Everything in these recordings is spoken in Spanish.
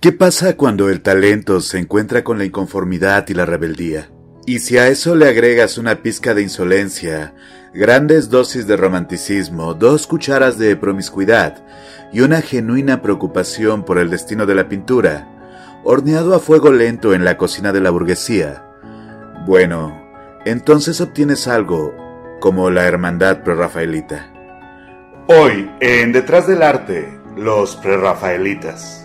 ¿Qué pasa cuando el talento se encuentra con la inconformidad y la rebeldía? Y si a eso le agregas una pizca de insolencia, grandes dosis de romanticismo, dos cucharas de promiscuidad y una genuina preocupación por el destino de la pintura, horneado a fuego lento en la cocina de la burguesía, bueno, entonces obtienes algo como la hermandad prerrafaelita. Hoy, en Detrás del Arte, los prerrafaelitas.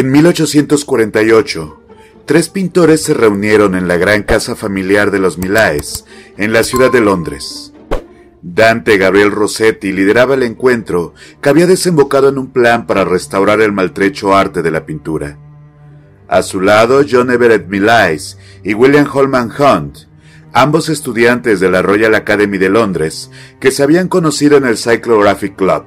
En 1848, tres pintores se reunieron en la gran casa familiar de los Milaes, en la ciudad de Londres. Dante Gabriel Rossetti lideraba el encuentro que había desembocado en un plan para restaurar el maltrecho arte de la pintura. A su lado, John Everett Millais y William Holman Hunt, ambos estudiantes de la Royal Academy de Londres, que se habían conocido en el Cyclographic Club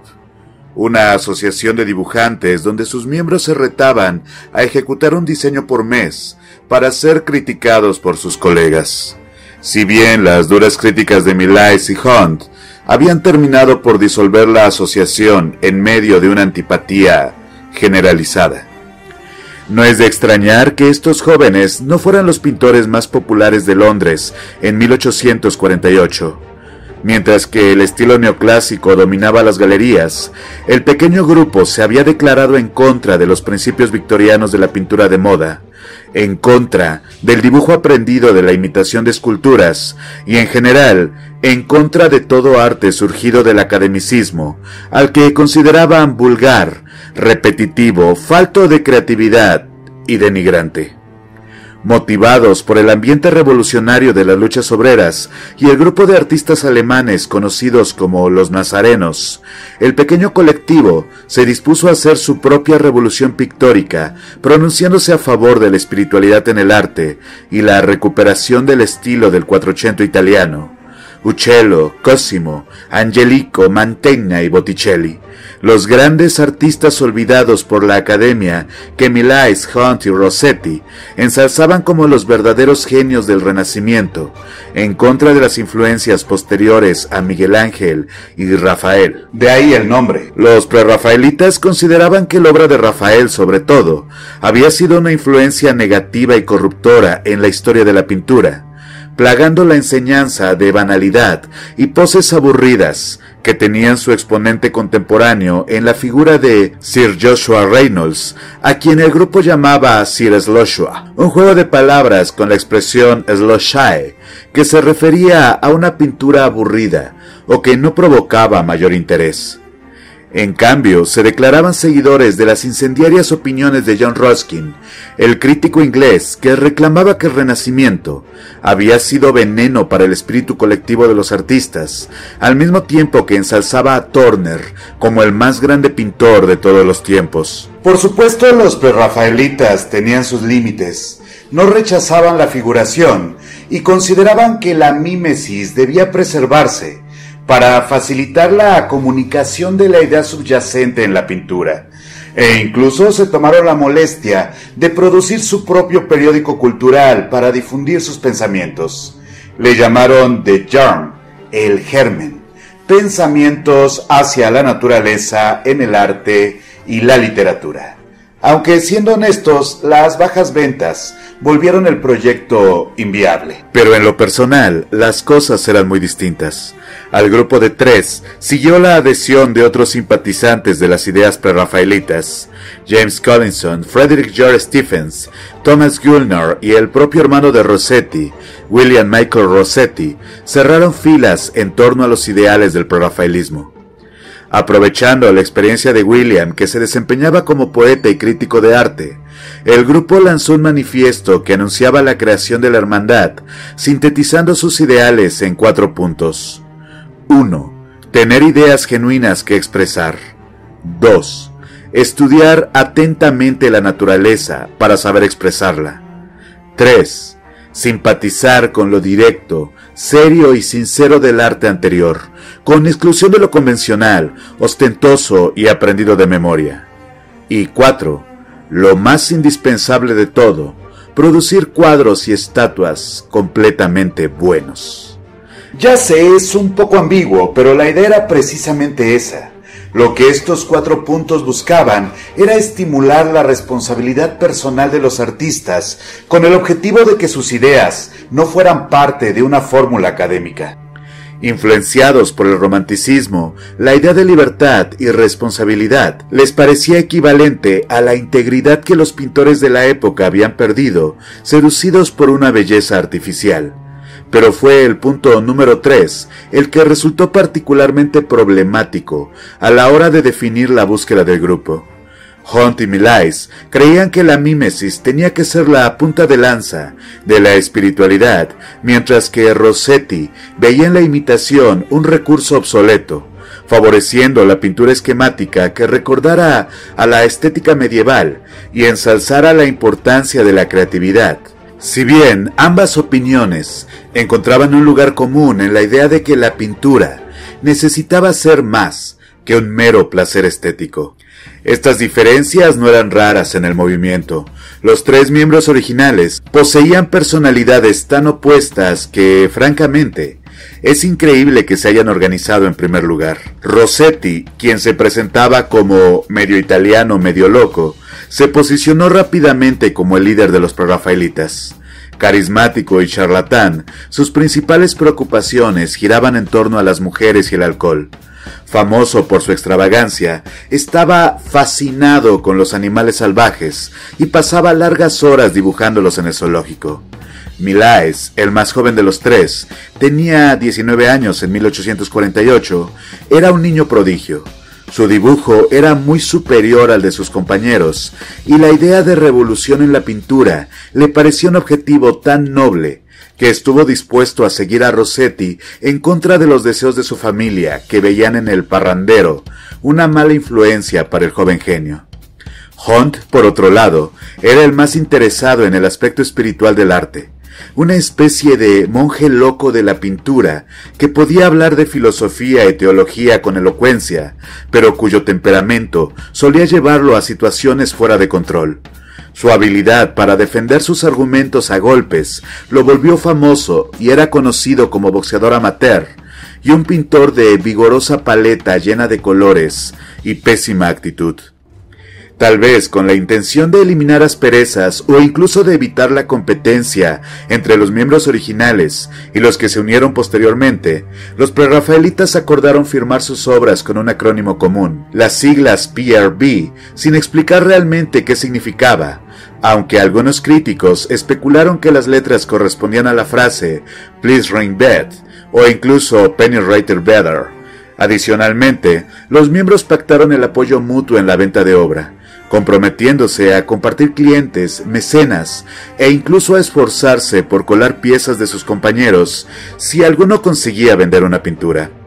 una asociación de dibujantes donde sus miembros se retaban a ejecutar un diseño por mes para ser criticados por sus colegas. Si bien las duras críticas de Millais y Hunt habían terminado por disolver la asociación en medio de una antipatía generalizada. No es de extrañar que estos jóvenes no fueran los pintores más populares de Londres en 1848 Mientras que el estilo neoclásico dominaba las galerías, el pequeño grupo se había declarado en contra de los principios victorianos de la pintura de moda, en contra del dibujo aprendido de la imitación de esculturas y en general en contra de todo arte surgido del academicismo, al que consideraban vulgar, repetitivo, falto de creatividad y denigrante motivados por el ambiente revolucionario de las luchas obreras y el grupo de artistas alemanes conocidos como los Nazarenos, el pequeño colectivo se dispuso a hacer su propia revolución pictórica, pronunciándose a favor de la espiritualidad en el arte y la recuperación del estilo del Quattrocento italiano. Uccello, Cosimo, Angelico, Mantegna y Botticelli los grandes artistas olvidados por la academia que Hunt y Rossetti ensalzaban como los verdaderos genios del Renacimiento, en contra de las influencias posteriores a Miguel Ángel y Rafael. De ahí el nombre. Los prerrafaelitas consideraban que la obra de Rafael, sobre todo, había sido una influencia negativa y corruptora en la historia de la pintura plagando la enseñanza de banalidad y poses aburridas, que tenían su exponente contemporáneo en la figura de Sir Joshua Reynolds, a quien el grupo llamaba Sir Sloshua, un juego de palabras con la expresión Sloshae, que se refería a una pintura aburrida o que no provocaba mayor interés. En cambio, se declaraban seguidores de las incendiarias opiniones de John Ruskin, el crítico inglés que reclamaba que el Renacimiento había sido veneno para el espíritu colectivo de los artistas, al mismo tiempo que ensalzaba a Turner como el más grande pintor de todos los tiempos. Por supuesto, los prerrafaelitas tenían sus límites, no rechazaban la figuración y consideraban que la mímesis debía preservarse para facilitar la comunicación de la idea subyacente en la pintura, e incluso se tomaron la molestia de producir su propio periódico cultural para difundir sus pensamientos. Le llamaron The Germ, el germen, pensamientos hacia la naturaleza en el arte y la literatura. Aunque siendo honestos, las bajas ventas volvieron el proyecto inviable. Pero en lo personal, las cosas eran muy distintas. Al grupo de tres siguió la adhesión de otros simpatizantes de las ideas prerrafaelitas, James Collinson, Frederick George Stephens, Thomas Gulnar y el propio hermano de Rossetti, William Michael Rossetti, cerraron filas en torno a los ideales del prerrafaelismo. Aprovechando la experiencia de William, que se desempeñaba como poeta y crítico de arte, el grupo lanzó un manifiesto que anunciaba la creación de la hermandad, sintetizando sus ideales en cuatro puntos. 1. Tener ideas genuinas que expresar. 2. Estudiar atentamente la naturaleza para saber expresarla. 3. Simpatizar con lo directo, serio y sincero del arte anterior, con exclusión de lo convencional, ostentoso y aprendido de memoria. Y cuatro, lo más indispensable de todo, producir cuadros y estatuas completamente buenos. Ya sé, es un poco ambiguo, pero la idea era precisamente esa. Lo que estos cuatro puntos buscaban era estimular la responsabilidad personal de los artistas con el objetivo de que sus ideas no fueran parte de una fórmula académica. Influenciados por el romanticismo, la idea de libertad y responsabilidad les parecía equivalente a la integridad que los pintores de la época habían perdido, seducidos por una belleza artificial. Pero fue el punto número 3 el que resultó particularmente problemático a la hora de definir la búsqueda del grupo. Hunt y Millais creían que la mímesis tenía que ser la punta de lanza de la espiritualidad, mientras que Rossetti veía en la imitación un recurso obsoleto, favoreciendo la pintura esquemática que recordara a la estética medieval y ensalzara la importancia de la creatividad. Si bien ambas opiniones encontraban un lugar común en la idea de que la pintura necesitaba ser más que un mero placer estético. Estas diferencias no eran raras en el movimiento. Los tres miembros originales poseían personalidades tan opuestas que, francamente, es increíble que se hayan organizado en primer lugar. Rossetti, quien se presentaba como medio italiano, medio loco, se posicionó rápidamente como el líder de los prerrafaelitas. Carismático y charlatán, sus principales preocupaciones giraban en torno a las mujeres y el alcohol famoso por su extravagancia, estaba fascinado con los animales salvajes y pasaba largas horas dibujándolos en el zoológico. Milaes, el más joven de los tres, tenía 19 años en 1848, era un niño prodigio. Su dibujo era muy superior al de sus compañeros, y la idea de revolución en la pintura le pareció un objetivo tan noble que estuvo dispuesto a seguir a Rossetti en contra de los deseos de su familia, que veían en el parrandero una mala influencia para el joven genio. Hunt, por otro lado, era el más interesado en el aspecto espiritual del arte, una especie de monje loco de la pintura que podía hablar de filosofía y teología con elocuencia, pero cuyo temperamento solía llevarlo a situaciones fuera de control. Su habilidad para defender sus argumentos a golpes lo volvió famoso y era conocido como boxeador amateur y un pintor de vigorosa paleta llena de colores y pésima actitud tal vez con la intención de eliminar asperezas o incluso de evitar la competencia entre los miembros originales y los que se unieron posteriormente, los prerrafaelitas acordaron firmar sus obras con un acrónimo común, las siglas PRB, sin explicar realmente qué significaba, aunque algunos críticos especularon que las letras correspondían a la frase Please ring bed o incluso Penny Writer Better. Adicionalmente, los miembros pactaron el apoyo mutuo en la venta de obra, comprometiéndose a compartir clientes, mecenas e incluso a esforzarse por colar piezas de sus compañeros si alguno conseguía vender una pintura.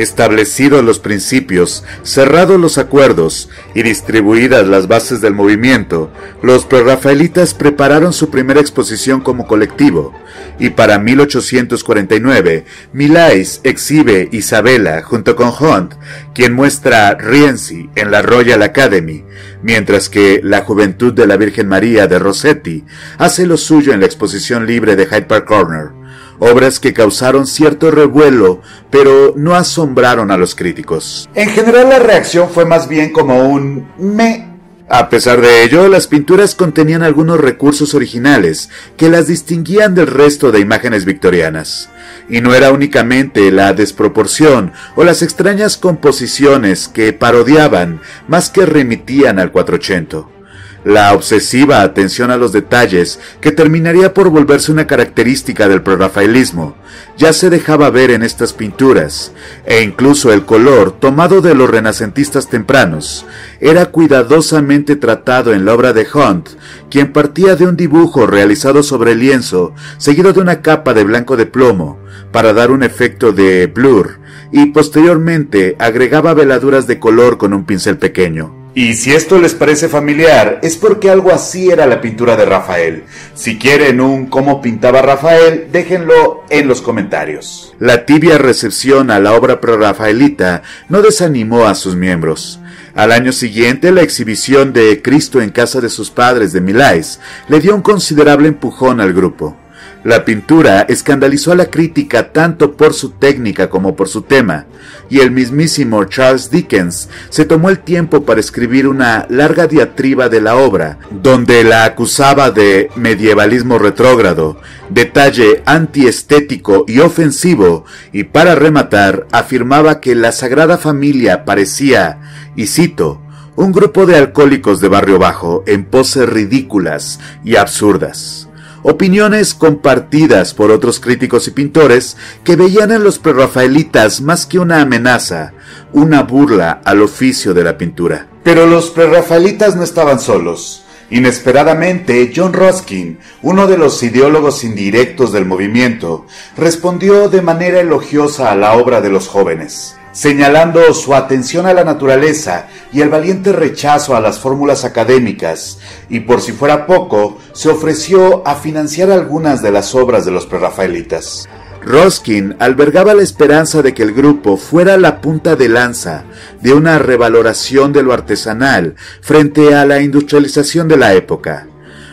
Establecidos los principios, cerrados los acuerdos y distribuidas las bases del movimiento, los prerrafaelitas prepararon su primera exposición como colectivo, y para 1849, Millais exhibe Isabella junto con Hunt, quien muestra Rienzi en la Royal Academy, mientras que La Juventud de la Virgen María de Rossetti hace lo suyo en la exposición libre de Hyde Park Corner obras que causaron cierto revuelo, pero no asombraron a los críticos. En general la reacción fue más bien como un me. A pesar de ello, las pinturas contenían algunos recursos originales que las distinguían del resto de imágenes victorianas. Y no era únicamente la desproporción o las extrañas composiciones que parodiaban más que remitían al 480 la obsesiva atención a los detalles, que terminaría por volverse una característica del prerrafaelismo, ya se dejaba ver en estas pinturas, e incluso el color, tomado de los renacentistas tempranos, era cuidadosamente tratado en la obra de Hunt, quien partía de un dibujo realizado sobre lienzo, seguido de una capa de blanco de plomo, para dar un efecto de blur, y posteriormente agregaba veladuras de color con un pincel pequeño. Y si esto les parece familiar, es porque algo así era la pintura de Rafael. Si quieren un cómo pintaba Rafael, déjenlo en los comentarios. La tibia recepción a la obra prerrafaelita no desanimó a sus miembros. Al año siguiente, la exhibición de Cristo en casa de sus padres de Milais le dio un considerable empujón al grupo. La pintura escandalizó a la crítica tanto por su técnica como por su tema, y el mismísimo Charles Dickens se tomó el tiempo para escribir una larga diatriba de la obra, donde la acusaba de medievalismo retrógrado, detalle antiestético y ofensivo, y para rematar afirmaba que la Sagrada Familia parecía, y cito, un grupo de alcohólicos de barrio bajo en poses ridículas y absurdas opiniones compartidas por otros críticos y pintores que veían en los prerrafaelitas más que una amenaza, una burla al oficio de la pintura. Pero los prerrafaelitas no estaban solos. Inesperadamente, John Ruskin, uno de los ideólogos indirectos del movimiento, respondió de manera elogiosa a la obra de los jóvenes señalando su atención a la naturaleza y el valiente rechazo a las fórmulas académicas, y por si fuera poco, se ofreció a financiar algunas de las obras de los prerrafaelitas. Roskin albergaba la esperanza de que el grupo fuera la punta de lanza de una revaloración de lo artesanal frente a la industrialización de la época.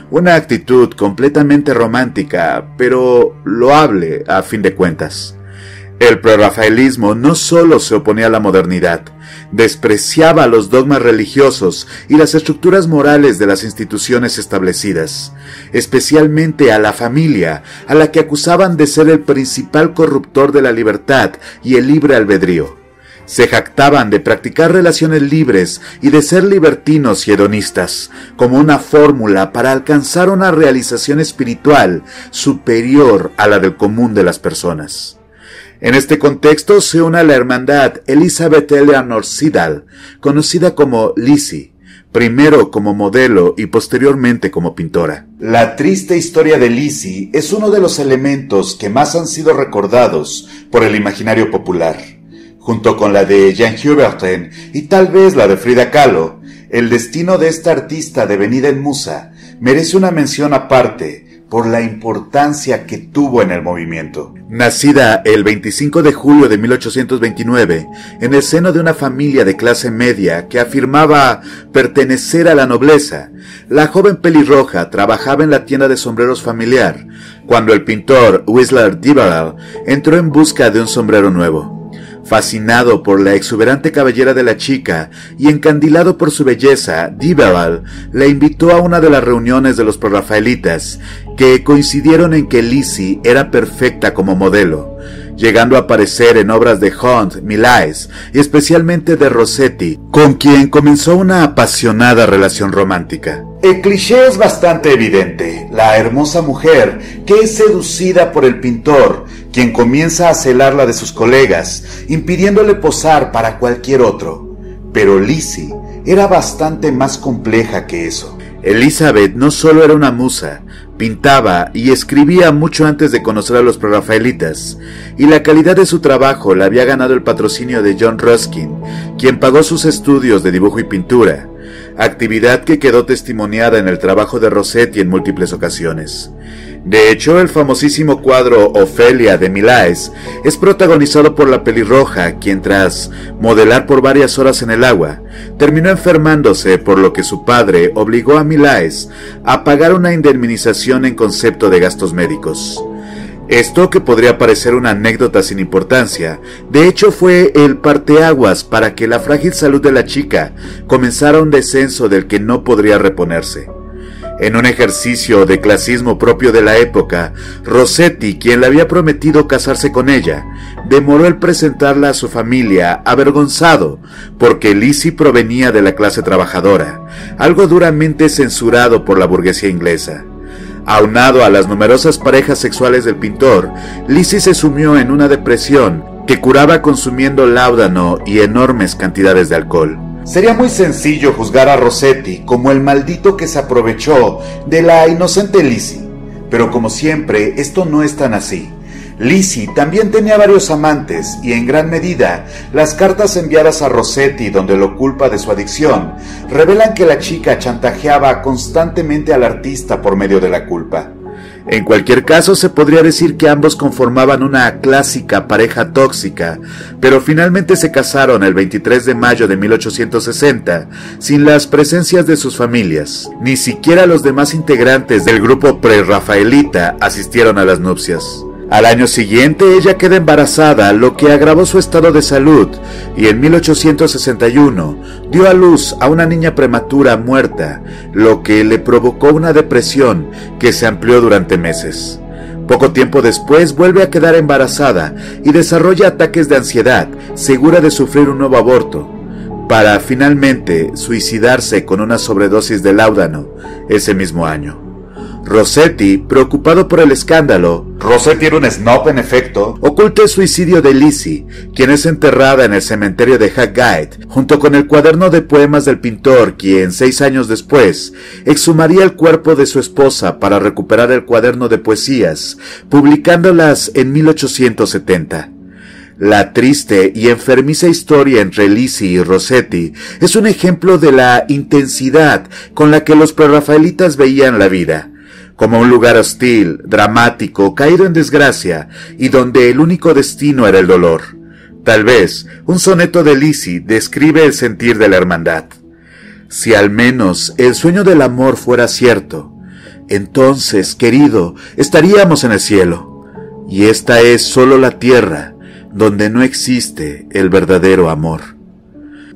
Una actitud completamente romántica, pero loable a fin de cuentas. El prerrafaelismo no solo se oponía a la modernidad, despreciaba los dogmas religiosos y las estructuras morales de las instituciones establecidas, especialmente a la familia, a la que acusaban de ser el principal corruptor de la libertad y el libre albedrío. Se jactaban de practicar relaciones libres y de ser libertinos y hedonistas, como una fórmula para alcanzar una realización espiritual superior a la del común de las personas. En este contexto se une a la hermandad Elizabeth Eleanor Sidal, conocida como Lizzie, primero como modelo y posteriormente como pintora. La triste historia de Lizzie es uno de los elementos que más han sido recordados por el imaginario popular. Junto con la de Jean Hubertin y tal vez la de Frida Kahlo, el destino de esta artista devenida en musa merece una mención aparte, por la importancia que tuvo en el movimiento. Nacida el 25 de julio de 1829 en el seno de una familia de clase media que afirmaba pertenecer a la nobleza, la joven pelirroja trabajaba en la tienda de sombreros familiar cuando el pintor Whistler Divaral entró en busca de un sombrero nuevo. Fascinado por la exuberante cabellera de la chica y encandilado por su belleza, Diveral le invitó a una de las reuniones de los prorrafaelitas, que coincidieron en que Lizzie era perfecta como modelo, llegando a aparecer en obras de Hunt, Millais y especialmente de Rossetti, con quien comenzó una apasionada relación romántica. El cliché es bastante evidente, la hermosa mujer que es seducida por el pintor, quien comienza a celarla de sus colegas, impidiéndole posar para cualquier otro. Pero Lizzie era bastante más compleja que eso. Elizabeth no solo era una musa, pintaba y escribía mucho antes de conocer a los prerrafaelitas, y la calidad de su trabajo le había ganado el patrocinio de John Ruskin, quien pagó sus estudios de dibujo y pintura, actividad que quedó testimoniada en el trabajo de Rossetti en múltiples ocasiones. De hecho, el famosísimo cuadro Ofelia de Milás es protagonizado por la pelirroja, quien tras modelar por varias horas en el agua, terminó enfermándose por lo que su padre obligó a Milás a pagar una indemnización en concepto de gastos médicos. Esto que podría parecer una anécdota sin importancia, de hecho fue el parteaguas para que la frágil salud de la chica comenzara un descenso del que no podría reponerse. En un ejercicio de clasismo propio de la época, Rossetti, quien le había prometido casarse con ella, demoró el presentarla a su familia avergonzado, porque Lizzie provenía de la clase trabajadora, algo duramente censurado por la burguesía inglesa. Aunado a las numerosas parejas sexuales del pintor, Lizzie se sumió en una depresión que curaba consumiendo láudano y enormes cantidades de alcohol. Sería muy sencillo juzgar a Rossetti como el maldito que se aprovechó de la inocente Lizzie, pero como siempre, esto no es tan así. Lisi también tenía varios amantes y en gran medida las cartas enviadas a Rossetti donde lo culpa de su adicción revelan que la chica chantajeaba constantemente al artista por medio de la culpa. En cualquier caso, se podría decir que ambos conformaban una clásica pareja tóxica, pero finalmente se casaron el 23 de mayo de 1860 sin las presencias de sus familias. Ni siquiera los demás integrantes del grupo pre-rafaelita asistieron a las nupcias. Al año siguiente ella queda embarazada, lo que agravó su estado de salud, y en 1861 dio a luz a una niña prematura muerta, lo que le provocó una depresión que se amplió durante meses. Poco tiempo después vuelve a quedar embarazada y desarrolla ataques de ansiedad, segura de sufrir un nuevo aborto, para finalmente suicidarse con una sobredosis de láudano ese mismo año. Rossetti, preocupado por el escándalo, Rossetti era un snob en efecto, oculta el suicidio de Lizzie, quien es enterrada en el cementerio de Haggate, junto con el cuaderno de poemas del pintor, quien seis años después exhumaría el cuerpo de su esposa para recuperar el cuaderno de poesías, publicándolas en 1870. La triste y enfermiza historia entre Lisi y Rossetti es un ejemplo de la intensidad con la que los prerrafaelitas veían la vida como un lugar hostil, dramático, caído en desgracia, y donde el único destino era el dolor. Tal vez un soneto de Lisi describe el sentir de la hermandad. Si al menos el sueño del amor fuera cierto, entonces, querido, estaríamos en el cielo. Y esta es sólo la tierra donde no existe el verdadero amor.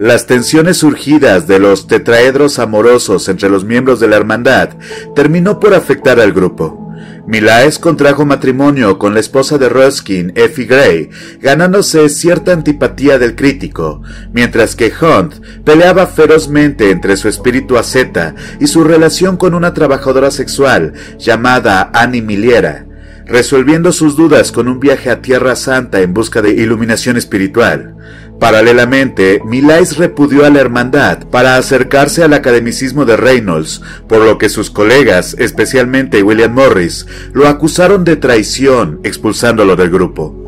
Las tensiones surgidas de los tetraedros amorosos entre los miembros de la hermandad terminó por afectar al grupo. Milaes contrajo matrimonio con la esposa de Ruskin, Effie Gray, ganándose cierta antipatía del crítico, mientras que Hunt peleaba ferozmente entre su espíritu asceta y su relación con una trabajadora sexual llamada Annie Miliera, resolviendo sus dudas con un viaje a Tierra Santa en busca de iluminación espiritual. Paralelamente, Millais repudió a la hermandad para acercarse al academicismo de Reynolds, por lo que sus colegas, especialmente William Morris, lo acusaron de traición, expulsándolo del grupo.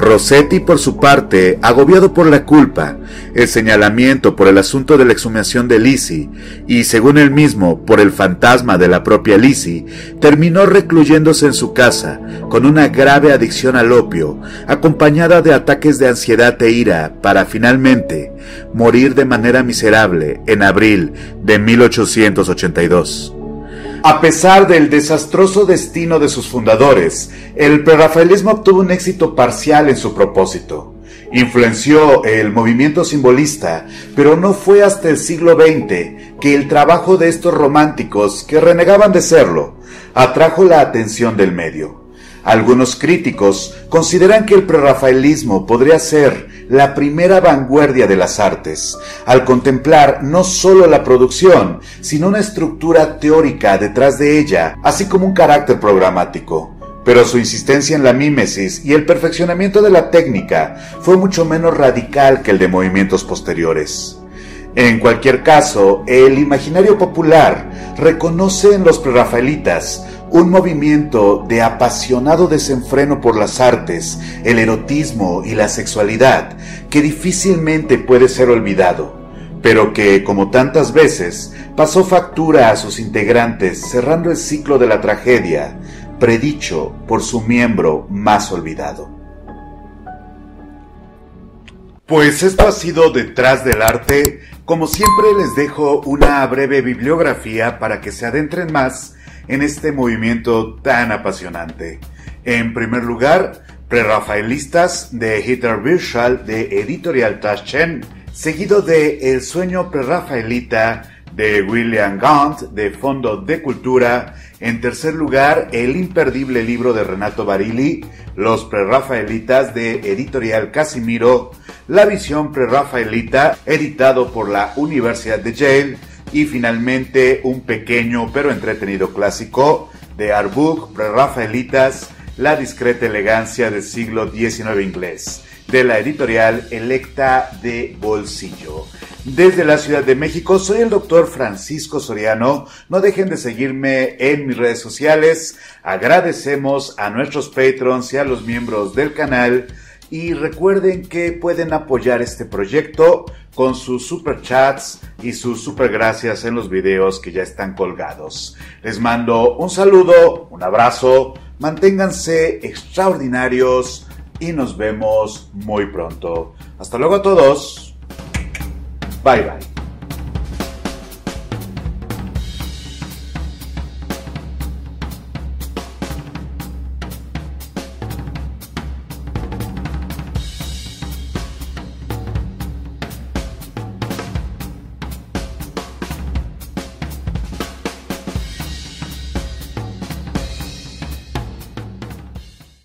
Rossetti, por su parte, agobiado por la culpa, el señalamiento por el asunto de la exhumación de Lizzie y, según él mismo, por el fantasma de la propia Lizzie, terminó recluyéndose en su casa con una grave adicción al opio, acompañada de ataques de ansiedad e ira, para finalmente morir de manera miserable en abril de 1882. A pesar del desastroso destino de sus fundadores, el prerrafaelismo obtuvo un éxito parcial en su propósito. Influenció el movimiento simbolista, pero no fue hasta el siglo XX que el trabajo de estos románticos, que renegaban de serlo, atrajo la atención del medio. Algunos críticos consideran que el prerrafaelismo podría ser la primera vanguardia de las artes, al contemplar no solo la producción, sino una estructura teórica detrás de ella, así como un carácter programático. Pero su insistencia en la mímesis y el perfeccionamiento de la técnica fue mucho menos radical que el de movimientos posteriores. En cualquier caso, el imaginario popular reconoce en los prerrafaelitas un movimiento de apasionado desenfreno por las artes, el erotismo y la sexualidad que difícilmente puede ser olvidado, pero que, como tantas veces, pasó factura a sus integrantes cerrando el ciclo de la tragedia, predicho por su miembro más olvidado. Pues esto ha sido Detrás del Arte. Como siempre les dejo una breve bibliografía para que se adentren más en este movimiento tan apasionante. En primer lugar, Prerrafaelistas de Hitler Birschall de Editorial Taschen, seguido de El sueño prerrafaelita de William Gaunt de Fondo de Cultura. En tercer lugar, el imperdible libro de Renato Barilli, Los prerrafaelitas de Editorial Casimiro, La visión prerrafaelita, editado por la Universidad de Yale y finalmente un pequeño pero entretenido clásico de Arbuk, Prerrafaelitas, La discreta elegancia del siglo XIX inglés, de la editorial Electa de Bolsillo. desde la Ciudad de México. Soy el doctor Francisco Soriano. No dejen de seguirme en mis redes sociales. Agradecemos a nuestros patrons y a los miembros del canal. Y recuerden que pueden apoyar este proyecto con sus super chats y sus super gracias en los videos que ya están colgados. Les mando un saludo, un abrazo, manténganse extraordinarios y nos vemos muy pronto. Hasta luego a todos. Bye bye.